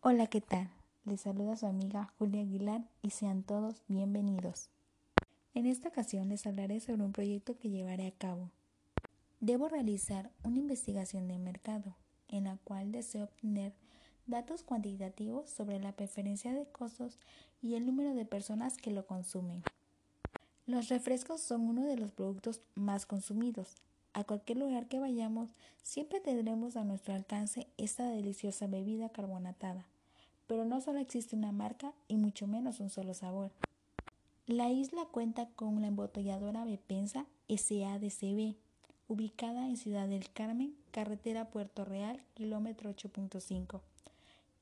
Hola, ¿qué tal? Les saluda su amiga Julia Aguilar y sean todos bienvenidos. En esta ocasión les hablaré sobre un proyecto que llevaré a cabo. Debo realizar una investigación de mercado en la cual deseo obtener datos cuantitativos sobre la preferencia de costos y el número de personas que lo consumen. Los refrescos son uno de los productos más consumidos. A cualquier lugar que vayamos, siempre tendremos a nuestro alcance esta deliciosa bebida carbonatada pero no solo existe una marca y mucho menos un solo sabor. La isla cuenta con la embotelladora Bepensa SADCB, ubicada en Ciudad del Carmen, carretera Puerto Real, kilómetro 8.5.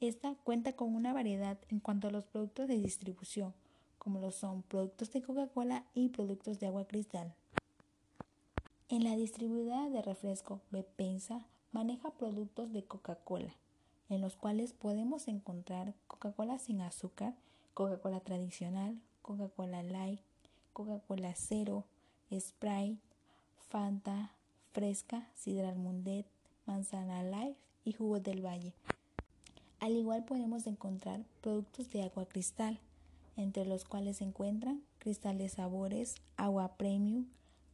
Esta cuenta con una variedad en cuanto a los productos de distribución, como lo son productos de Coca-Cola y productos de agua cristal. En la distribuidora de refresco Bepensa maneja productos de Coca-Cola, en los cuales podemos encontrar Coca-Cola sin azúcar, Coca-Cola tradicional, Coca-Cola light, Coca-Cola cero, Sprite, Fanta, Fresca, Sidral Mundet, Manzana Life y Jugo del Valle. Al igual podemos encontrar productos de agua cristal, entre los cuales se encuentran cristal de sabores, agua premium,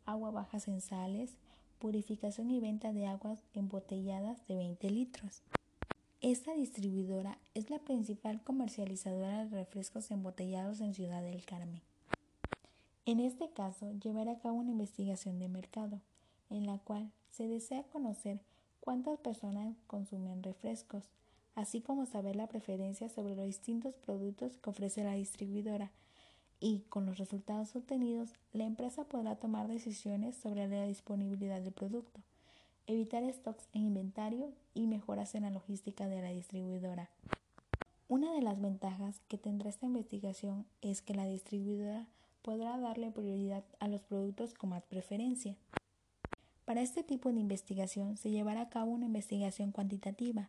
agua bajas en sales, purificación y venta de aguas embotelladas de 20 litros. Esta distribuidora es la principal comercializadora de refrescos embotellados en Ciudad del Carmen. En este caso, llevaré a cabo una investigación de mercado, en la cual se desea conocer cuántas personas consumen refrescos, así como saber la preferencia sobre los distintos productos que ofrece la distribuidora y con los resultados obtenidos la empresa podrá tomar decisiones sobre la disponibilidad del producto evitar stocks en inventario y mejoras en la logística de la distribuidora. Una de las ventajas que tendrá esta investigación es que la distribuidora podrá darle prioridad a los productos con más preferencia. Para este tipo de investigación se llevará a cabo una investigación cuantitativa.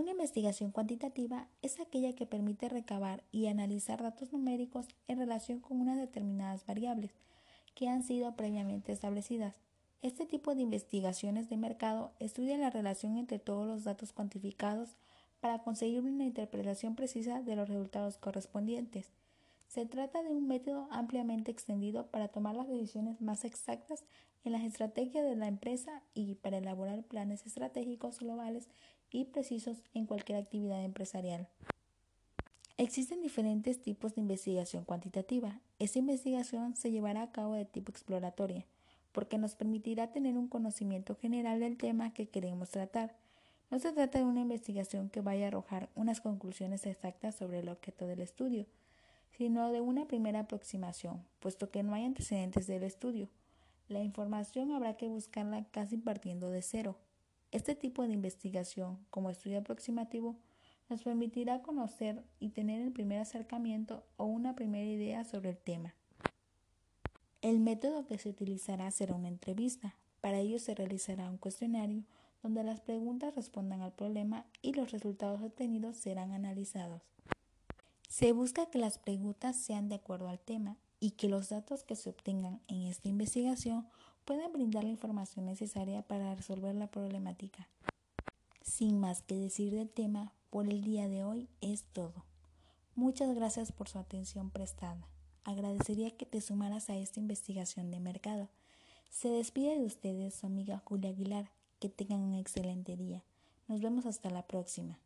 Una investigación cuantitativa es aquella que permite recabar y analizar datos numéricos en relación con unas determinadas variables que han sido previamente establecidas. Este tipo de investigaciones de mercado estudia la relación entre todos los datos cuantificados para conseguir una interpretación precisa de los resultados correspondientes. Se trata de un método ampliamente extendido para tomar las decisiones más exactas en las estrategias de la empresa y para elaborar planes estratégicos globales y precisos en cualquier actividad empresarial. Existen diferentes tipos de investigación cuantitativa. Esta investigación se llevará a cabo de tipo exploratoria porque nos permitirá tener un conocimiento general del tema que queremos tratar. No se trata de una investigación que vaya a arrojar unas conclusiones exactas sobre el objeto del estudio, sino de una primera aproximación, puesto que no hay antecedentes del estudio. La información habrá que buscarla casi partiendo de cero. Este tipo de investigación, como estudio aproximativo, nos permitirá conocer y tener el primer acercamiento o una primera idea sobre el tema. El método que se utilizará será una entrevista. Para ello se realizará un cuestionario donde las preguntas respondan al problema y los resultados obtenidos serán analizados. Se busca que las preguntas sean de acuerdo al tema y que los datos que se obtengan en esta investigación puedan brindar la información necesaria para resolver la problemática. Sin más que decir del tema, por el día de hoy es todo. Muchas gracias por su atención prestada agradecería que te sumaras a esta investigación de mercado. Se despide de ustedes su amiga Julia Aguilar. Que tengan un excelente día. Nos vemos hasta la próxima.